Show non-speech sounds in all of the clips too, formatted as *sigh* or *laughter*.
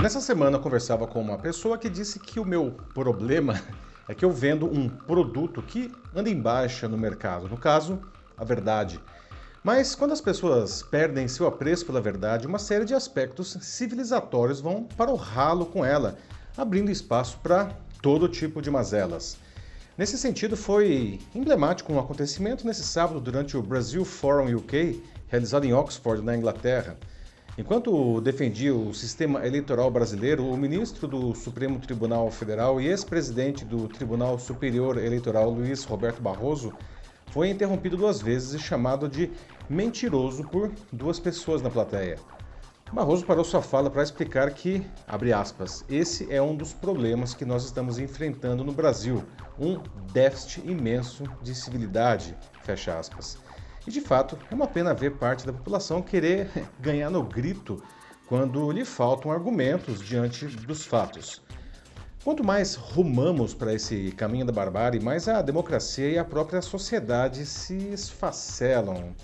Nessa semana eu conversava com uma pessoa que disse que o meu problema *laughs* é que eu vendo um produto que anda em baixa no mercado, no caso, a verdade. Mas quando as pessoas perdem seu apreço pela verdade, uma série de aspectos civilizatórios vão para o ralo com ela, abrindo espaço para todo tipo de mazelas. Nesse sentido, foi emblemático um acontecimento nesse sábado durante o Brasil Forum UK, realizado em Oxford, na Inglaterra. Enquanto defendia o sistema eleitoral brasileiro, o ministro do Supremo Tribunal Federal e ex-presidente do Tribunal Superior Eleitoral, Luiz Roberto Barroso, foi interrompido duas vezes e chamado de mentiroso por duas pessoas na plateia. Barroso parou sua fala para explicar que, abre aspas, esse é um dos problemas que nós estamos enfrentando no Brasil, um déficit imenso de civilidade, fecha aspas. E de fato, é uma pena ver parte da população querer *laughs* ganhar no grito quando lhe faltam argumentos diante dos fatos. Quanto mais rumamos para esse caminho da barbárie, mais a democracia e a própria sociedade se esfacelam.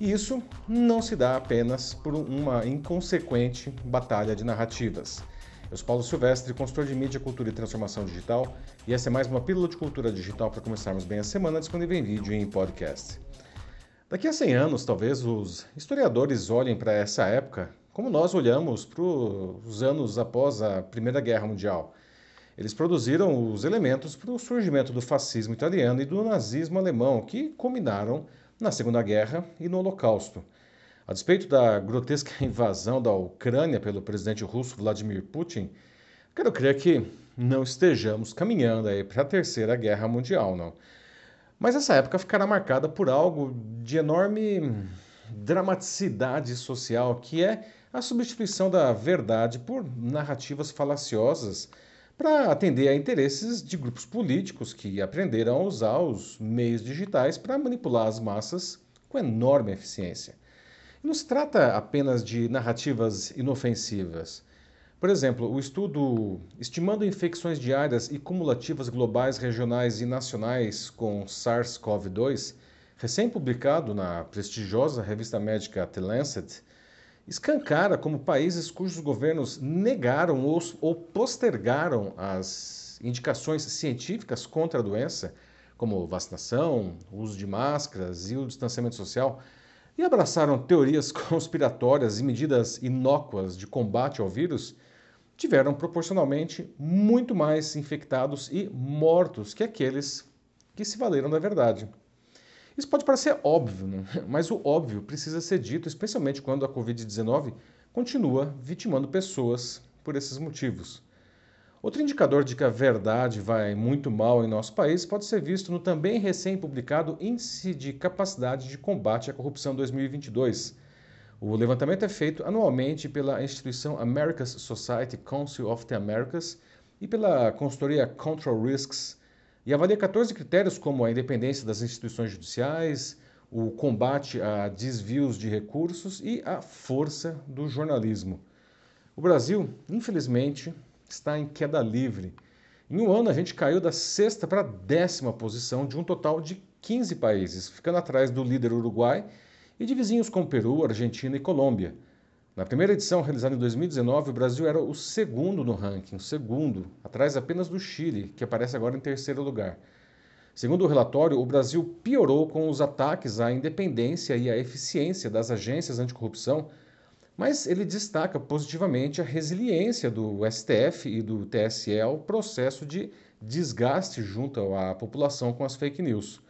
E isso não se dá apenas por uma inconsequente batalha de narrativas. Eu sou Paulo Silvestre, consultor de mídia, cultura e transformação digital, e essa é mais uma pílula de cultura digital para começarmos bem a semana, disponível em vídeo e em podcast. Daqui a 100 anos, talvez os historiadores olhem para essa época como nós olhamos para os anos após a Primeira Guerra Mundial. Eles produziram os elementos para o surgimento do fascismo italiano e do nazismo alemão, que culminaram na Segunda Guerra e no Holocausto. A despeito da grotesca *laughs* invasão da Ucrânia pelo presidente russo Vladimir Putin, quero crer que não estejamos caminhando aí para a Terceira Guerra Mundial, não. Mas essa época ficará marcada por algo de enorme dramaticidade social, que é a substituição da verdade por narrativas falaciosas para atender a interesses de grupos políticos que aprenderam a usar os meios digitais para manipular as massas com enorme eficiência. Não se trata apenas de narrativas inofensivas. Por exemplo, o estudo Estimando infecções diárias e cumulativas globais, regionais e nacionais com SARS-CoV-2, recém-publicado na prestigiosa revista médica The Lancet, escancara como países cujos governos negaram ou, postergaram as indicações científicas contra a doença, como vacinação, uso de máscaras e o distanciamento social, e abraçaram teorias *laughs* conspiratórias e medidas inócuas de combate ao vírus, tiveram proporcionalmente muito mais infectados e mortos que aqueles que se valeram da verdade. Isso pode parecer óbvio, né? *laughs* mas o óbvio precisa ser dito, especialmente quando a Covid-19 continua vitimando pessoas por esses motivos. Outro indicador de que a verdade vai muito mal em nosso país pode ser visto no também recém-publicado Índice de Capacidade de Combate à Corrupção 2022, o levantamento é feito anualmente pela instituição America's Society Council of the Americas e pela consultoria Control Risks e avalia 14 critérios como a independência das instituições judiciais, o combate a desvios de recursos e a força do jornalismo. O Brasil, infelizmente, está em queda livre. Em um ano, a gente caiu da sexta para a décima posição de um total de 15 países, ficando atrás do líder Uruguai e de vizinhos como Peru, Argentina e Colômbia. Na primeira edição, realizada em 2019, o Brasil era o segundo no ranking, o segundo, atrás apenas do Chile, que aparece agora em terceiro lugar. Segundo o relatório, o Brasil piorou com os ataques à independência e à eficiência das agências anticorrupção, mas ele destaca positivamente a resiliência do STF e do TSE ao processo de desgaste junto à população com as fake news.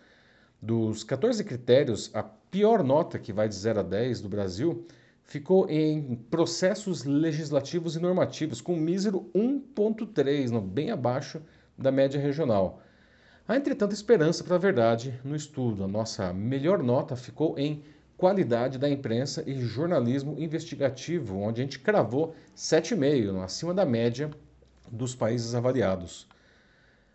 Dos 14 critérios, a pior nota, que vai de 0 a 10 do Brasil, ficou em processos legislativos e normativos, com um mísero 1,3, bem abaixo da média regional. Há, entretanto, esperança para a verdade no estudo. A nossa melhor nota ficou em qualidade da imprensa e jornalismo investigativo, onde a gente cravou 7,5, acima da média dos países avaliados.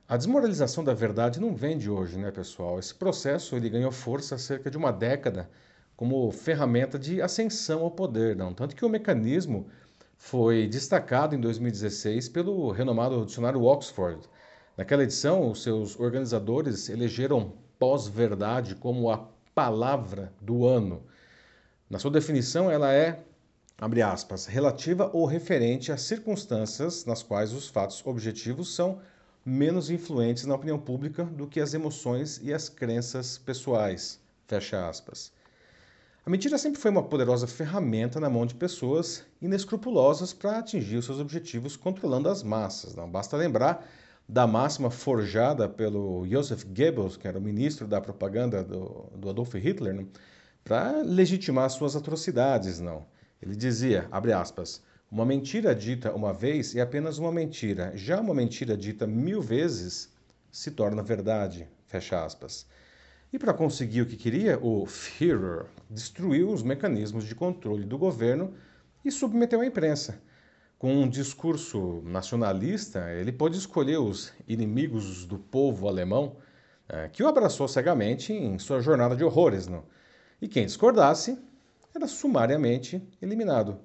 A desmoralização da verdade não vem de hoje, né, pessoal? Esse processo ele ganhou força há cerca de uma década como ferramenta de ascensão ao poder, não? Tanto que o mecanismo foi destacado em 2016 pelo renomado dicionário Oxford. Naquela edição, os seus organizadores elegeram pós-verdade como a palavra do ano. Na sua definição, ela é abre aspas, relativa ou referente a circunstâncias nas quais os fatos objetivos são menos influentes na opinião pública do que as emoções e as crenças pessoais, fecha aspas. A mentira sempre foi uma poderosa ferramenta na mão de pessoas inescrupulosas para atingir seus objetivos controlando as massas. Não basta lembrar da máxima forjada pelo Joseph Goebbels, que era o ministro da propaganda do, do Adolf Hitler, para legitimar suas atrocidades, não. Ele dizia, abre aspas, uma mentira dita uma vez é apenas uma mentira. Já uma mentira dita mil vezes se torna verdade, fecha aspas. E para conseguir o que queria, o Führer destruiu os mecanismos de controle do governo e submeteu a imprensa. Com um discurso nacionalista, ele pôde escolher os inimigos do povo alemão, eh, que o abraçou cegamente em sua jornada de horrores. Não? E quem discordasse era sumariamente eliminado.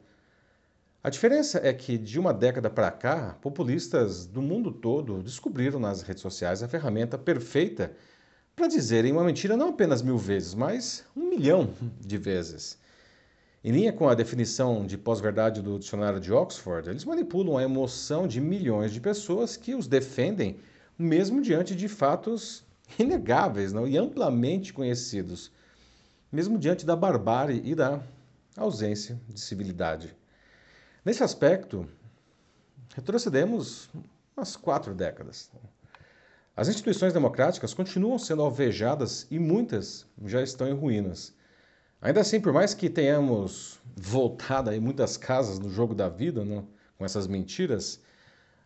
A diferença é que, de uma década para cá, populistas do mundo todo descobriram nas redes sociais a ferramenta perfeita para dizerem uma mentira não apenas mil vezes, mas um milhão de vezes. Em linha com a definição de pós-verdade do dicionário de Oxford, eles manipulam a emoção de milhões de pessoas que os defendem, mesmo diante de fatos inegáveis não? e amplamente conhecidos, mesmo diante da barbárie e da ausência de civilidade. Nesse aspecto, retrocedemos umas quatro décadas. As instituições democráticas continuam sendo alvejadas e muitas já estão em ruínas. Ainda assim, por mais que tenhamos voltado em muitas casas no jogo da vida, não, com essas mentiras,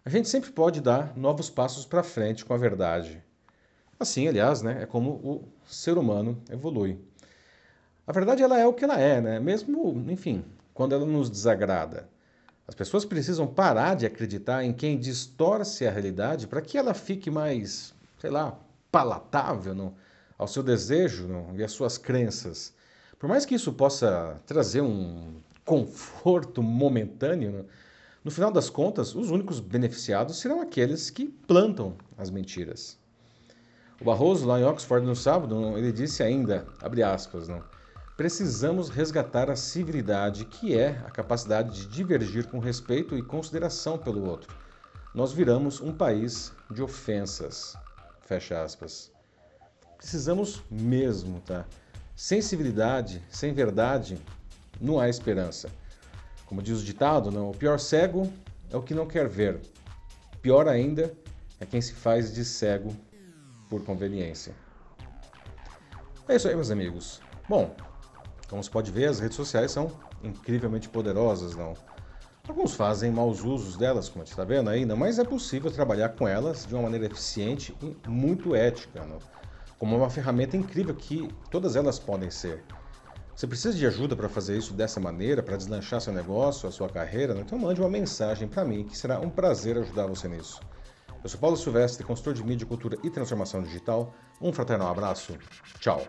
a gente sempre pode dar novos passos para frente com a verdade. Assim, aliás, né, é como o ser humano evolui. A verdade ela é o que ela é, né? Mesmo, enfim, quando ela nos desagrada. As pessoas precisam parar de acreditar em quem distorce a realidade para que ela fique mais, sei lá, palatável não? ao seu desejo não? e às suas crenças. Por mais que isso possa trazer um conforto momentâneo, não? no final das contas, os únicos beneficiados serão aqueles que plantam as mentiras. O Barroso, lá em Oxford no sábado, ele disse ainda, abre aspas, não? Precisamos resgatar a civilidade, que é a capacidade de divergir com respeito e consideração pelo outro. Nós viramos um país de ofensas. Fecha aspas. Precisamos mesmo, tá? Sem civilidade, sem verdade, não há esperança. Como diz o ditado, não, o pior cego é o que não quer ver. Pior ainda é quem se faz de cego por conveniência. É isso aí, meus amigos. Bom, como você pode ver, as redes sociais são incrivelmente poderosas, não? Alguns fazem maus usos delas, como a gente está vendo ainda, mas é possível trabalhar com elas de uma maneira eficiente e muito ética, não? como uma ferramenta incrível que todas elas podem ser. Você precisa de ajuda para fazer isso dessa maneira, para deslanchar seu negócio, a sua carreira? Não? Então mande uma mensagem para mim, que será um prazer ajudar você nisso. Eu sou Paulo Silvestre, consultor de mídia, cultura e transformação digital. Um fraternal abraço. Tchau.